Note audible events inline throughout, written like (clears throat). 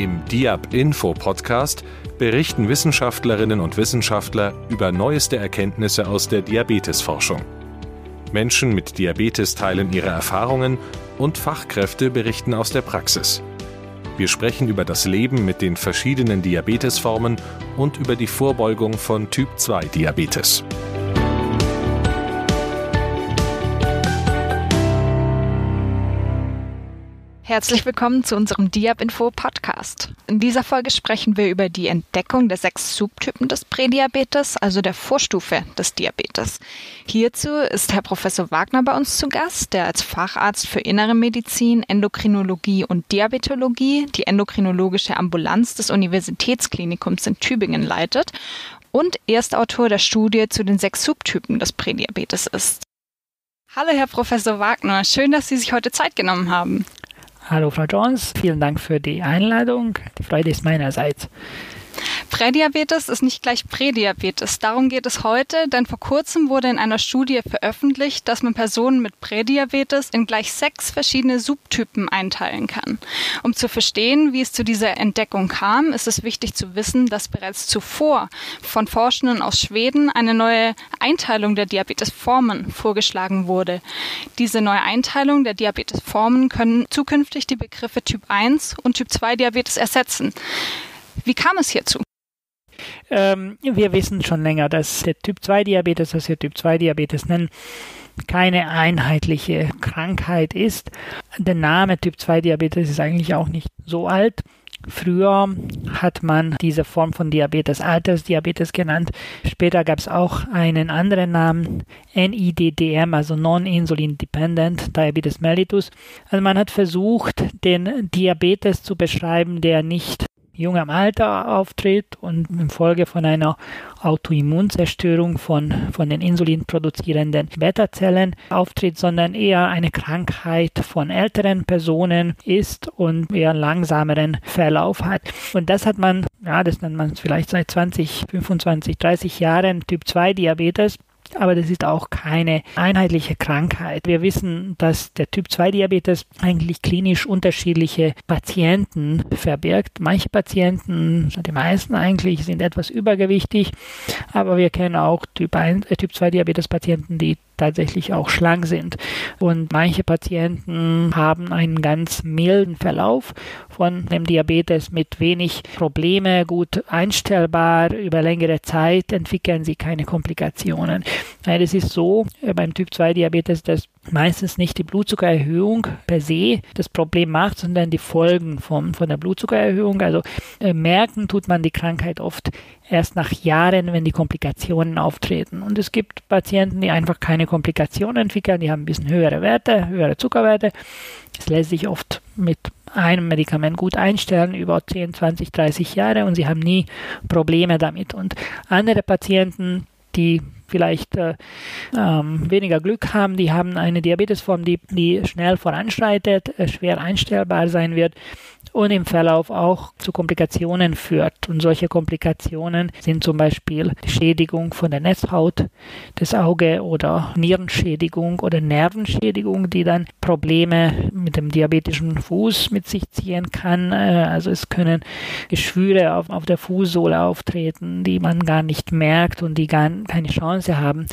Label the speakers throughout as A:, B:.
A: Im DIAB-Info-Podcast berichten Wissenschaftlerinnen und Wissenschaftler über neueste Erkenntnisse aus der Diabetesforschung. Menschen mit Diabetes teilen ihre Erfahrungen und Fachkräfte berichten aus der Praxis. Wir sprechen über das Leben mit den verschiedenen Diabetesformen und über die Vorbeugung von Typ-2-Diabetes.
B: Herzlich willkommen zu unserem Diab-Info Podcast. In dieser Folge sprechen wir über die Entdeckung der sechs Subtypen des Prädiabetes, also der Vorstufe des Diabetes. Hierzu ist Herr Professor Wagner bei uns zu Gast, der als Facharzt für Innere Medizin, Endokrinologie und Diabetologie die endokrinologische Ambulanz des Universitätsklinikums in Tübingen leitet und Erstautor der Studie zu den sechs Subtypen des Prädiabetes ist. Hallo, Herr Professor Wagner. Schön, dass Sie sich heute Zeit genommen haben.
C: Hallo Frau Jones, vielen Dank für die Einladung. Die Freude ist meinerseits.
B: Prädiabetes ist nicht gleich Prädiabetes. Darum geht es heute, denn vor kurzem wurde in einer Studie veröffentlicht, dass man Personen mit Prädiabetes in gleich sechs verschiedene Subtypen einteilen kann. Um zu verstehen, wie es zu dieser Entdeckung kam, ist es wichtig zu wissen, dass bereits zuvor von Forschenden aus Schweden eine neue Einteilung der Diabetesformen vorgeschlagen wurde. Diese neue Einteilung der Diabetesformen können zukünftig die Begriffe Typ 1 und Typ 2 Diabetes ersetzen. Wie kam es hierzu?
C: Ähm, wir wissen schon länger, dass der Typ 2 Diabetes, was wir Typ 2 Diabetes nennen, keine einheitliche Krankheit ist. Der Name Typ 2 Diabetes ist eigentlich auch nicht so alt. Früher hat man diese Form von Diabetes Altersdiabetes genannt. Später gab es auch einen anderen Namen, NIDDM, also Non-Insulin Dependent Diabetes mellitus. Also man hat versucht, den Diabetes zu beschreiben, der nicht jungem Alter auftritt und infolge von einer Autoimmunzerstörung von, von den insulinproduzierenden Beta-Zellen auftritt, sondern eher eine Krankheit von älteren Personen ist und eher langsameren Verlauf hat. Und das hat man, ja, das nennt man vielleicht seit 20, 25, 30 Jahren Typ 2 Diabetes aber das ist auch keine einheitliche Krankheit. Wir wissen, dass der Typ 2 Diabetes eigentlich klinisch unterschiedliche Patienten verbirgt. Manche Patienten, die meisten eigentlich, sind etwas übergewichtig, aber wir kennen auch Typ, 1, äh, typ 2 Diabetes Patienten, die tatsächlich auch schlank sind. Und manche Patienten haben einen ganz milden Verlauf von dem Diabetes mit wenig Probleme, gut einstellbar. Über längere Zeit entwickeln sie keine Komplikationen. Das ist so äh, beim Typ 2 Diabetes, dass meistens nicht die Blutzuckererhöhung per se das Problem macht, sondern die Folgen von, von der Blutzuckererhöhung. Also äh, merken tut man die Krankheit oft erst nach Jahren, wenn die Komplikationen auftreten. Und es gibt Patienten, die einfach keine Komplikationen entwickeln, die haben ein bisschen höhere Werte, höhere Zuckerwerte. Es lässt sich oft mit einem Medikament gut einstellen über 10, 20, 30 Jahre und sie haben nie Probleme damit. Und andere Patienten, die vielleicht äh, ähm, weniger Glück haben, die haben eine Diabetesform, die, die schnell voranschreitet, äh, schwer einstellbar sein wird und im Verlauf auch zu Komplikationen führt. Und solche Komplikationen sind zum Beispiel die Schädigung von der Netzhaut des Auge oder Nierenschädigung oder Nervenschädigung, die dann Probleme mit dem diabetischen Fuß mit sich ziehen kann. Äh, also es können Geschwüre auf, auf der Fußsohle auftreten, die man gar nicht merkt und die gar keine Chance haben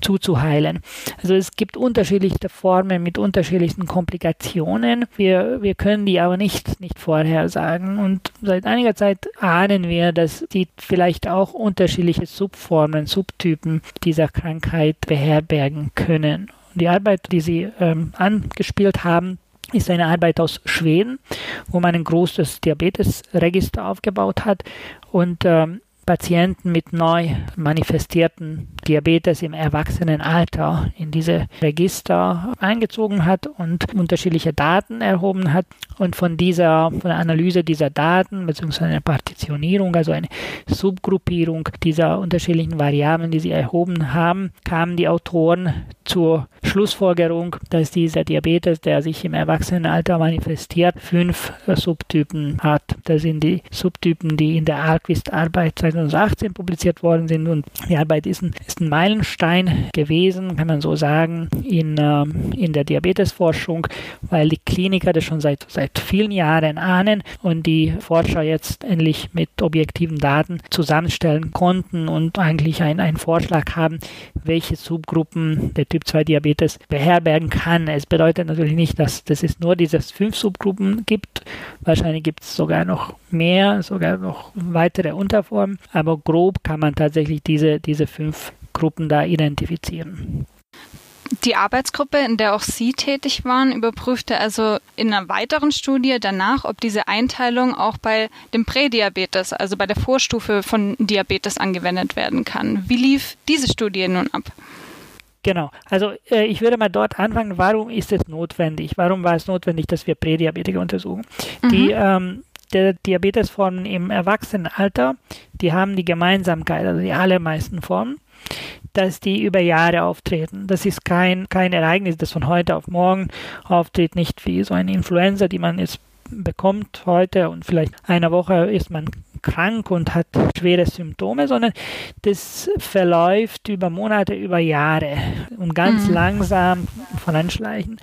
C: zuzuheilen. Also es gibt unterschiedliche Formen mit unterschiedlichen Komplikationen. Wir, wir können die aber nicht, nicht vorhersagen. Und seit einiger Zeit ahnen wir, dass die vielleicht auch unterschiedliche Subformen, Subtypen dieser Krankheit beherbergen können. Die Arbeit, die Sie ähm, angespielt haben, ist eine Arbeit aus Schweden, wo man ein großes Diabetesregister aufgebaut hat und ähm, Patienten mit neu manifestierten Diabetes im Erwachsenenalter in diese Register eingezogen hat und unterschiedliche Daten erhoben hat. Und von dieser, von der Analyse dieser Daten, beziehungsweise einer Partitionierung, also eine Subgruppierung dieser unterschiedlichen Variablen, die sie erhoben haben, kamen die Autoren zur Schlussfolgerung, dass dieser Diabetes, der sich im Erwachsenenalter manifestiert, fünf Subtypen hat. Das sind die Subtypen, die in der Alquist-Arbeit 2018 publiziert worden sind. Und die Arbeit ist ein, ist ein Meilenstein gewesen, kann man so sagen, in, äh, in der Diabetesforschung, weil die Kliniker das schon seit, seit seit vielen Jahren ahnen und die Forscher jetzt endlich mit objektiven Daten zusammenstellen konnten und eigentlich einen Vorschlag haben, welche Subgruppen der Typ 2 Diabetes beherbergen kann. Es bedeutet natürlich nicht, dass, dass es nur diese fünf Subgruppen gibt. Wahrscheinlich gibt es sogar noch mehr, sogar noch weitere Unterformen, aber grob kann man tatsächlich diese, diese fünf Gruppen da identifizieren.
B: Die Arbeitsgruppe, in der auch Sie tätig waren, überprüfte also in einer weiteren Studie danach, ob diese Einteilung auch bei dem Prädiabetes, also bei der Vorstufe von Diabetes angewendet werden kann. Wie lief diese Studie nun ab?
C: Genau, also äh, ich würde mal dort anfangen, warum ist es notwendig? Warum war es notwendig, dass wir Prädiabetiker untersuchen? Mhm. Die ähm, der Diabetesformen im Erwachsenenalter, die haben die Gemeinsamkeit, also die allermeisten Formen, dass die über Jahre auftreten. Das ist kein, kein Ereignis, das von heute auf morgen auftritt, nicht wie so eine Influenza, die man jetzt bekommt heute und vielleicht eine Woche ist man krank und hat schwere Symptome, sondern das verläuft über Monate, über Jahre und ganz mhm. langsam voranschleichen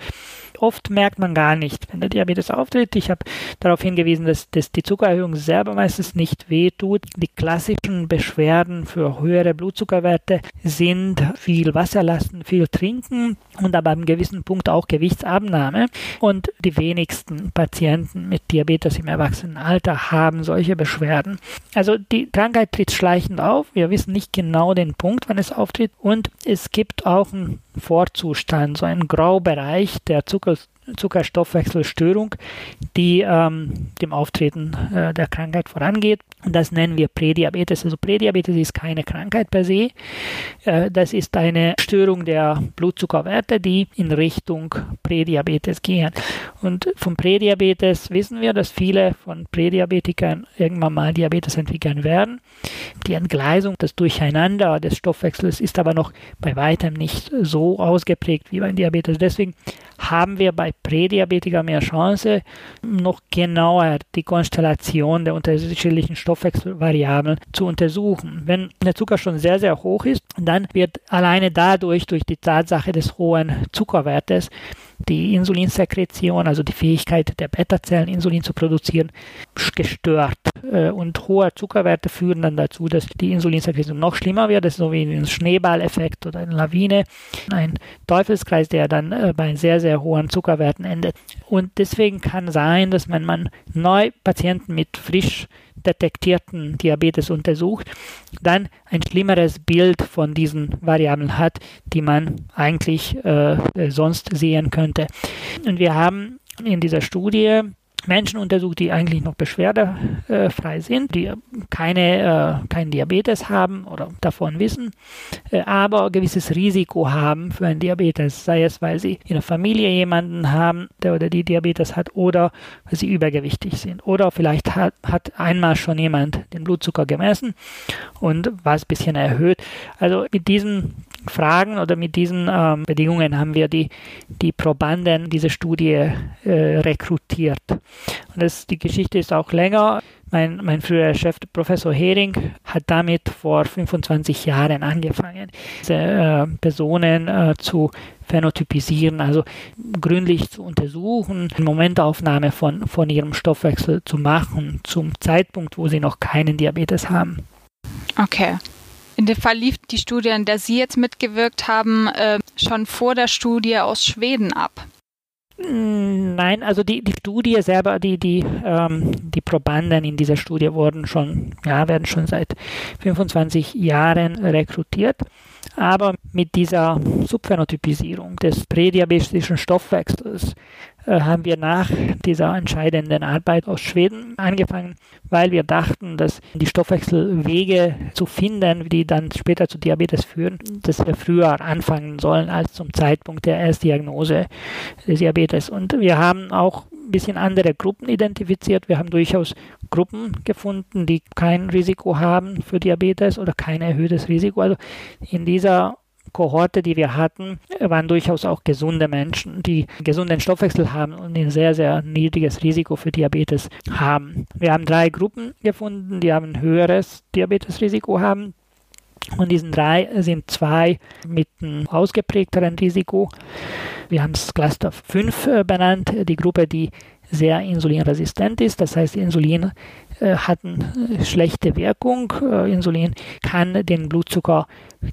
C: oft merkt man gar nicht, wenn der Diabetes auftritt. Ich habe darauf hingewiesen, dass, dass die Zuckererhöhung selber meistens nicht wehtut. Die klassischen Beschwerden für höhere Blutzuckerwerte sind viel Wasser lassen, viel trinken und aber einem gewissen Punkt auch Gewichtsabnahme. Und die wenigsten Patienten mit Diabetes im Erwachsenenalter haben solche Beschwerden. Also die Krankheit tritt schleichend auf. Wir wissen nicht genau den Punkt, wann es auftritt. Und es gibt auch einen Vorzustand, so einen Graubereich der Zucker Zuckerstoffwechselstörung, die ähm, dem Auftreten äh, der Krankheit vorangeht. Und das nennen wir Prädiabetes. Also Prädiabetes ist keine Krankheit per se. Äh, das ist eine Störung der Blutzuckerwerte, die in Richtung Prädiabetes gehen. Und vom Prädiabetes wissen wir, dass viele von Prädiabetikern irgendwann mal Diabetes entwickeln werden. Die Entgleisung, das Durcheinander des Stoffwechsels ist aber noch bei weitem nicht so ausgeprägt wie beim Diabetes. Deswegen haben wir bei Prädiabetiker mehr Chance, noch genauer die Konstellation der unterschiedlichen Stoffwechselvariablen zu untersuchen. Wenn der Zucker schon sehr, sehr hoch ist, dann wird alleine dadurch, durch die Tatsache des hohen Zuckerwertes, die Insulinsekretion, also die Fähigkeit der Beta-Zellen, Insulin zu produzieren, gestört. Äh, und hohe Zuckerwerte führen dann dazu, dass die Insulinsekretion noch schlimmer wird. Das ist so wie ein Schneeballeffekt oder eine Lawine, ein Teufelskreis, der dann äh, bei sehr, sehr hohen Zuckerwerten endet. Und deswegen kann sein, dass wenn man neu Patienten mit frisch detektierten Diabetes untersucht, dann ein schlimmeres Bild von diesen Variablen hat, die man eigentlich äh, sonst sehen könnte. Und wir haben in dieser Studie Menschen untersucht, die eigentlich noch beschwerdefrei sind, die keine, äh, keinen Diabetes haben oder davon wissen, äh, aber ein gewisses Risiko haben für einen Diabetes, sei es, weil sie in der Familie jemanden haben, der oder die Diabetes hat oder weil sie übergewichtig sind oder vielleicht hat, hat einmal schon jemand den Blutzucker gemessen und war es ein bisschen erhöht. Also mit diesen Fragen oder mit diesen ähm, Bedingungen haben wir die, die Probanden diese Studie äh, rekrutiert. Und das, die Geschichte ist auch länger. Mein, mein früherer Chef, Professor Hering, hat damit vor 25 Jahren angefangen, diese äh, Personen äh, zu phänotypisieren, also gründlich zu untersuchen, eine Momentaufnahme von, von ihrem Stoffwechsel zu machen, zum Zeitpunkt, wo sie noch keinen Diabetes haben.
B: Okay. In dem Fall lief die Studie, an der Sie jetzt mitgewirkt haben, äh, schon vor der Studie aus Schweden ab.
C: Nein, also die, die Studie selber, die, die, ähm, die Probanden in dieser Studie wurden schon, ja, werden schon seit 25 Jahren rekrutiert. Aber mit dieser Subphänotypisierung des prädiabetischen Stoffwechsels äh, haben wir nach dieser entscheidenden Arbeit aus Schweden angefangen, weil wir dachten, dass die Stoffwechselwege zu finden, die dann später zu Diabetes führen, dass wir früher anfangen sollen als zum Zeitpunkt der Erstdiagnose des Diabetes. Und wir haben auch ein bisschen andere Gruppen identifiziert. Wir haben durchaus Gruppen gefunden, die kein Risiko haben für Diabetes oder kein erhöhtes Risiko. Also in dieser Kohorte, die wir hatten, waren durchaus auch gesunde Menschen, die gesunden Stoffwechsel haben und ein sehr, sehr niedriges Risiko für Diabetes haben. Wir haben drei Gruppen gefunden, die haben ein höheres Diabetesrisiko haben. Und diesen drei sind zwei mit einem ausgeprägteren Risiko. Wir haben es Cluster 5 äh, benannt, die Gruppe, die sehr insulinresistent ist. Das heißt, Insulin äh, hat eine schlechte Wirkung. Äh, Insulin kann den Blutzucker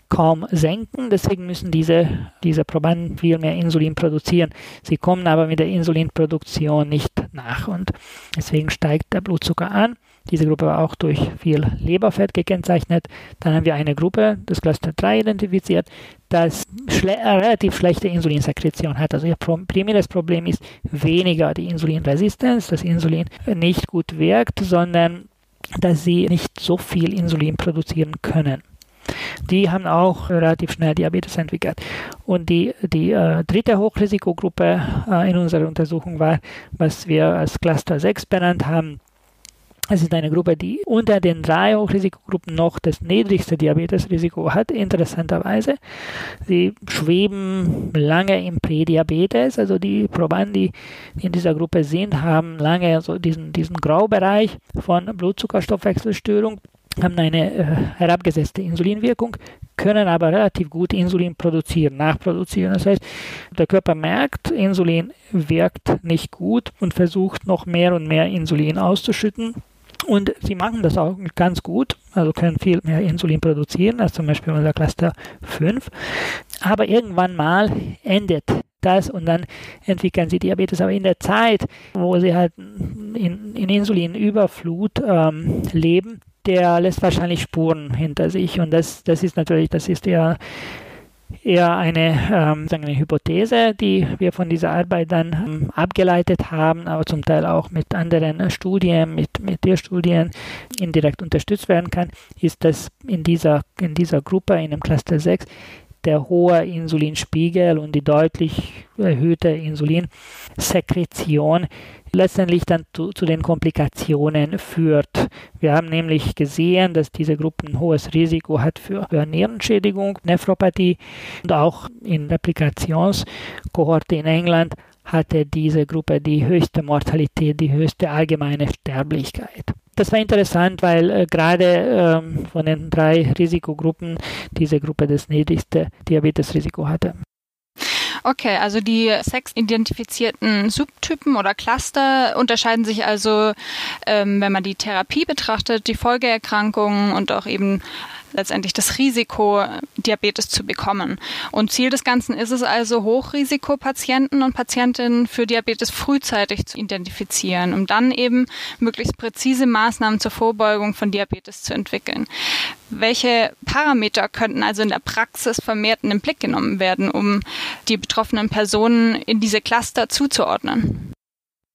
C: kaum senken. Deswegen müssen diese, diese Probanden viel mehr Insulin produzieren. Sie kommen aber mit der Insulinproduktion nicht nach und deswegen steigt der Blutzucker an. Diese Gruppe war auch durch viel Leberfett gekennzeichnet. Dann haben wir eine Gruppe, das Cluster 3 identifiziert, das schle äh, relativ schlechte Insulinsekretion hat. Also ihr primäres Problem ist weniger die Insulinresistenz, dass Insulin nicht gut wirkt, sondern dass sie nicht so viel Insulin produzieren können. Die haben auch relativ schnell Diabetes entwickelt. Und die, die äh, dritte Hochrisikogruppe äh, in unserer Untersuchung war, was wir als Cluster 6 benannt haben, es ist eine Gruppe, die unter den drei Hochrisikogruppen noch das niedrigste Diabetesrisiko hat, interessanterweise. Sie schweben lange im Prädiabetes, also die Probanden, die in dieser Gruppe sind, haben lange so diesen, diesen Graubereich von Blutzuckerstoffwechselstörung, haben eine äh, herabgesetzte Insulinwirkung, können aber relativ gut Insulin produzieren, nachproduzieren. Das heißt, der Körper merkt, Insulin wirkt nicht gut und versucht noch mehr und mehr Insulin auszuschütten und sie machen das auch ganz gut, also können viel mehr Insulin produzieren als zum Beispiel unser Cluster 5. Aber irgendwann mal endet das und dann entwickeln sie Diabetes. Aber in der Zeit, wo sie halt in, in Insulinüberflut ähm, leben, der lässt wahrscheinlich Spuren hinter sich. Und das, das ist natürlich, das ist ja eher eine, ähm, sagen eine Hypothese, die wir von dieser Arbeit dann ähm, abgeleitet haben, aber zum Teil auch mit anderen Studien, mit, mit Tierstudien indirekt unterstützt werden kann, ist, dass in dieser, in dieser Gruppe, in dem Cluster 6, der hohe Insulinspiegel und die deutlich erhöhte Insulinsekretion letztendlich dann zu, zu, den Komplikationen führt. Wir haben nämlich gesehen, dass diese Gruppe ein hohes Risiko hat für, für Nierenschädigung, Nephropathie und auch in Replikationskohorte in England hatte diese Gruppe die höchste Mortalität, die höchste allgemeine Sterblichkeit. Das war interessant, weil äh, gerade ähm, von den drei Risikogruppen diese Gruppe das niedrigste Diabetesrisiko hatte.
B: Okay, also die sechs identifizierten Subtypen oder Cluster unterscheiden sich also, ähm, wenn man die Therapie betrachtet, die Folgeerkrankungen und auch eben letztendlich das Risiko, Diabetes zu bekommen. Und Ziel des Ganzen ist es also, Hochrisikopatienten und Patientinnen für Diabetes frühzeitig zu identifizieren, um dann eben möglichst präzise Maßnahmen zur Vorbeugung von Diabetes zu entwickeln. Welche Parameter könnten also in der Praxis vermehrt in den Blick genommen werden, um die betroffenen Personen in diese Cluster zuzuordnen?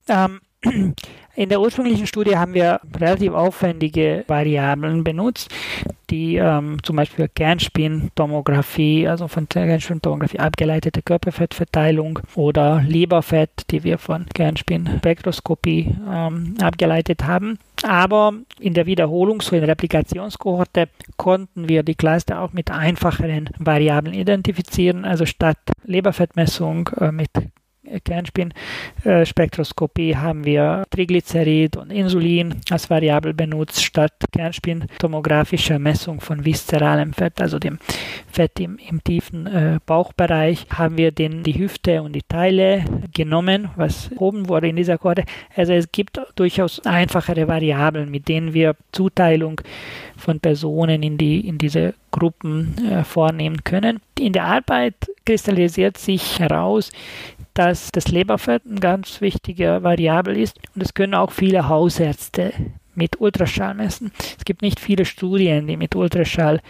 C: Ähm, (clears throat) in der ursprünglichen Studie haben wir relativ aufwendige Variablen benutzt, die ähm, zum Beispiel Kernspintomographie, also von Kernspintomographie abgeleitete Körperfettverteilung oder Leberfett, die wir von Kernspinspektroskopie ähm, abgeleitet haben. Aber in der Wiederholungs- und Replikationskohorte konnten wir die Cluster auch mit einfacheren Variablen identifizieren. Also statt Leberfettmessung äh, mit Kernspinspektroskopie haben wir Triglycerid und Insulin als Variabel benutzt, statt Kernspintomographischer Messung von viszeralem Fett, also dem Fett im, im tiefen äh, Bauchbereich, haben wir den, die Hüfte und die Teile genommen, was oben wurde in dieser Kohorte. Also es gibt durchaus einfachere Variablen, mit denen wir Zuteilung von Personen in, die, in diese Gruppen äh, vornehmen können. In der Arbeit kristallisiert sich heraus, dass das Leberfett ein ganz wichtiger Variabel ist und es können auch viele Hausärzte mit Ultraschall messen. Es gibt nicht viele Studien, die mit Ultraschall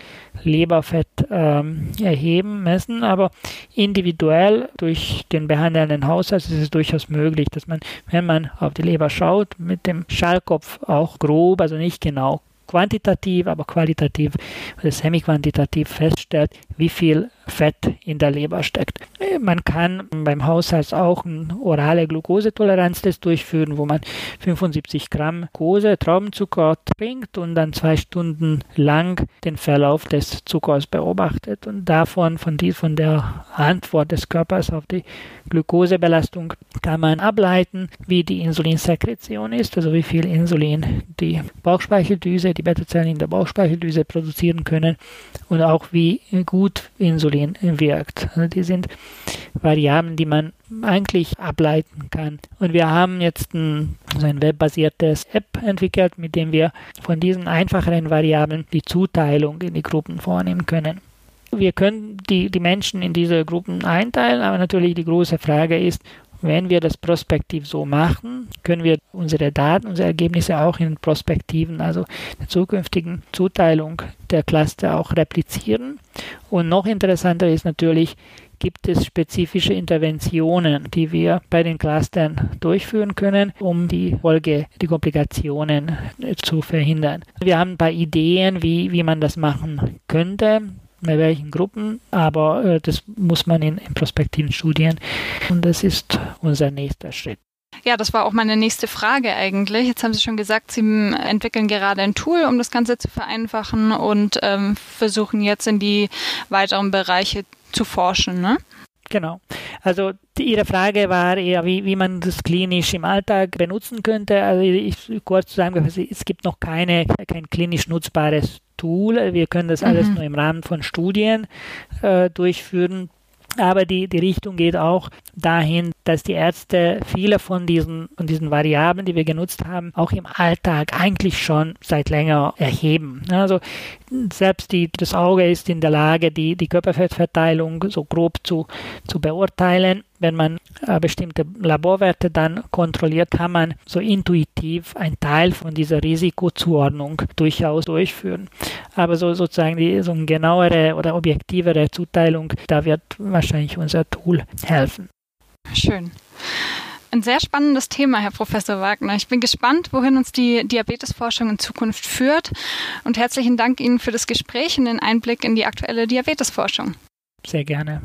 C: Leberfett ähm, erheben, messen, aber individuell durch den behandelnden Hausarzt ist es durchaus möglich, dass man, wenn man auf die Leber schaut, mit dem Schallkopf auch grob, also nicht genau quantitativ, aber qualitativ oder semi-quantitativ feststellt, wie viel Fett in der Leber steckt. Man kann beim Hausarzt auch einen orale Glukosetoleranztest durchführen, wo man 75 Gramm Glucose, Traubenzucker trinkt und dann zwei Stunden lang den Verlauf des Zuckers beobachtet und davon, von, die, von der Antwort des Körpers auf die Glukosebelastung kann man ableiten, wie die Insulinsekretion ist, also wie viel Insulin die Bauchspeicheldüse, die Beta-Zellen in der Bauchspeicheldüse produzieren können und auch wie gut Insulin Insulin wirkt. Also die sind Variablen, die man eigentlich ableiten kann. Und wir haben jetzt ein, so ein webbasiertes App entwickelt, mit dem wir von diesen einfacheren Variablen die Zuteilung in die Gruppen vornehmen können. Wir können die, die Menschen in diese Gruppen einteilen, aber natürlich die große Frage ist, wenn wir das prospektiv so machen, können wir unsere Daten, unsere Ergebnisse auch in Prospektiven, also der zukünftigen Zuteilung der Cluster auch replizieren. Und noch interessanter ist natürlich, gibt es spezifische Interventionen, die wir bei den Clustern durchführen können, um die Folge, die Komplikationen zu verhindern. Wir haben ein paar Ideen, wie, wie man das machen könnte bei welchen Gruppen, aber äh, das muss man in, in prospektiven Studien und das ist unser nächster Schritt.
B: Ja, das war auch meine nächste Frage eigentlich. Jetzt haben Sie schon gesagt, Sie entwickeln gerade ein Tool, um das Ganze zu vereinfachen und ähm, versuchen jetzt in die weiteren Bereiche zu forschen. Ne?
C: Genau. Also die, Ihre Frage war eher, wie, wie man das klinisch im Alltag benutzen könnte. Also ich kurz zusammengefasst, es gibt noch keine, kein klinisch nutzbares Tool. Wir können das alles mhm. nur im Rahmen von Studien äh, durchführen. Aber die, die Richtung geht auch dahin, dass die Ärzte viele von diesen, von diesen Variablen, die wir genutzt haben, auch im Alltag eigentlich schon seit länger erheben. Also selbst die, das Auge ist in der Lage, die, die Körperfettverteilung so grob zu, zu beurteilen. Wenn man äh, bestimmte Laborwerte dann kontrolliert, kann man so intuitiv einen Teil von dieser Risikozuordnung durchaus durchführen. Aber so sozusagen die so eine genauere oder objektivere Zuteilung, da wird wahrscheinlich unser Tool helfen.
B: Schön. Ein sehr spannendes Thema, Herr Professor Wagner. Ich bin gespannt, wohin uns die Diabetesforschung in Zukunft führt. Und herzlichen Dank Ihnen für das Gespräch und den Einblick in die aktuelle Diabetesforschung.
C: Sehr gerne.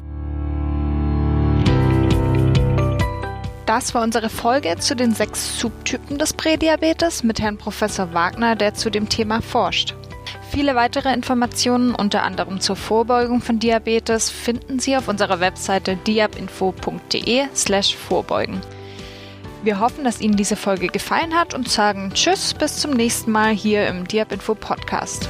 B: Das war unsere Folge zu den sechs Subtypen des Prädiabetes mit Herrn Professor Wagner, der zu dem Thema forscht. Viele weitere Informationen, unter anderem zur Vorbeugung von Diabetes, finden Sie auf unserer Webseite diabinfo.de/slash vorbeugen. Wir hoffen, dass Ihnen diese Folge gefallen hat und sagen Tschüss, bis zum nächsten Mal hier im Diabinfo Podcast.